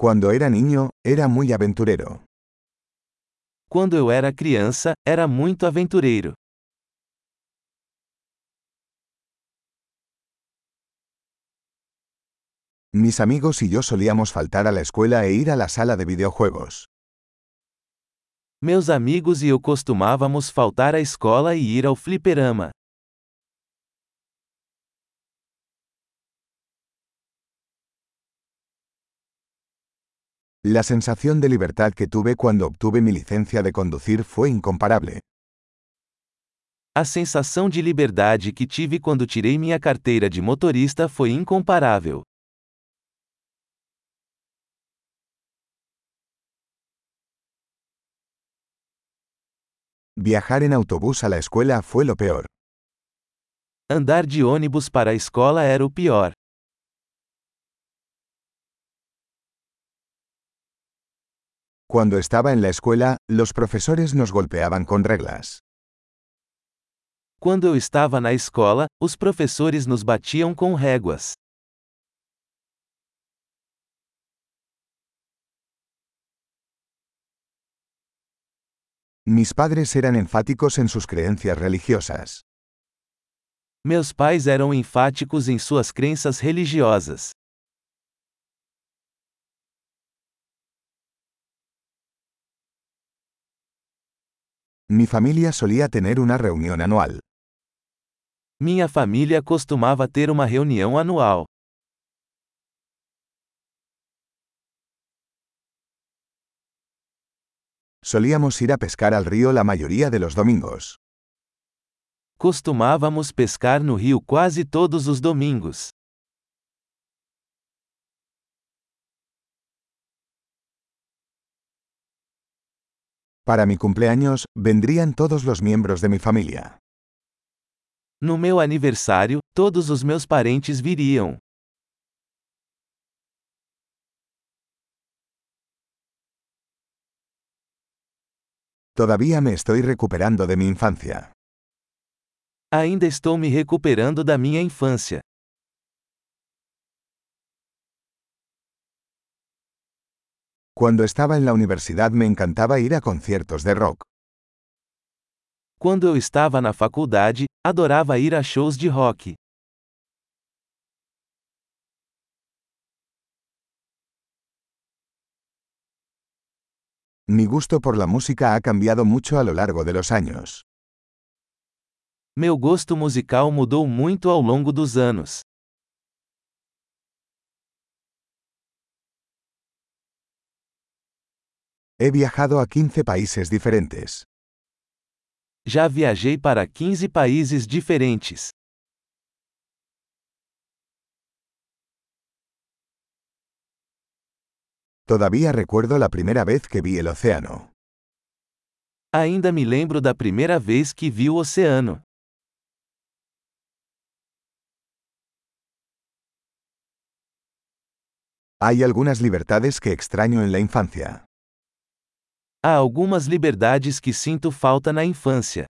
Cuando era niño, era muy aventurero. Quando eu era criança, era muito aventureiro. Mis amigos y yo solíamos faltar a la escuela e ir a la sala de videojuegos. Meus amigos e eu costumávamos faltar à escola e ir ao fliperama. La sensación de libertad que tuve cuando obtuve mi licencia de conducir fue incomparable. A sensação de liberdade que tive quando tirei minha carteira de motorista foi incomparável. Viajar en autobús a la escuela fue lo peor. Andar de ônibus para a escola era o pior. Cuando estaba en la escuela, los profesores nos golpeaban con reglas. Quando eu estava na escola, os professores nos batiam com réguas. Mis padres eran enfáticos en sus creencias religiosas. Meus pais eram enfáticos em suas crenças religiosas. Mi familia solía tener una reunión anual. Minha família costumava ter uma reunião anual. Solíamos ir a pescar al río la mayoría de los domingos. Costumávamos pescar no rio quase todos os domingos. Para mi cumpleaños, vendrían todos los miembros de mi familia. No meu aniversário, todos os meus parentes viriam. Todavía me estoy recuperando de mi infancia. Ainda estou me recuperando da minha infância. Cuando estaba en la universidad me encantaba ir a conciertos de rock. Quando eu estava na faculdade, adorava ir a shows de rock. Mi gusto por la música ha cambiado mucho a lo largo de los años. Meu gosto musical mudou muito ao longo dos anos. He viajado a 15 países diferentes. Já viajei para 15 países diferentes. Todavía recuerdo la primera vez que vi el océano. Ainda me lembro da primeira vez que vi o oceano. Hay algunas libertades que extraño en la infancia. Há algumas liberdades que sinto falta na infância.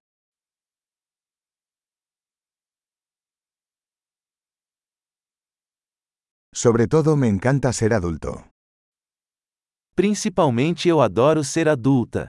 Sobre todo me encanta ser adulto. Principalmente eu adoro ser adulta.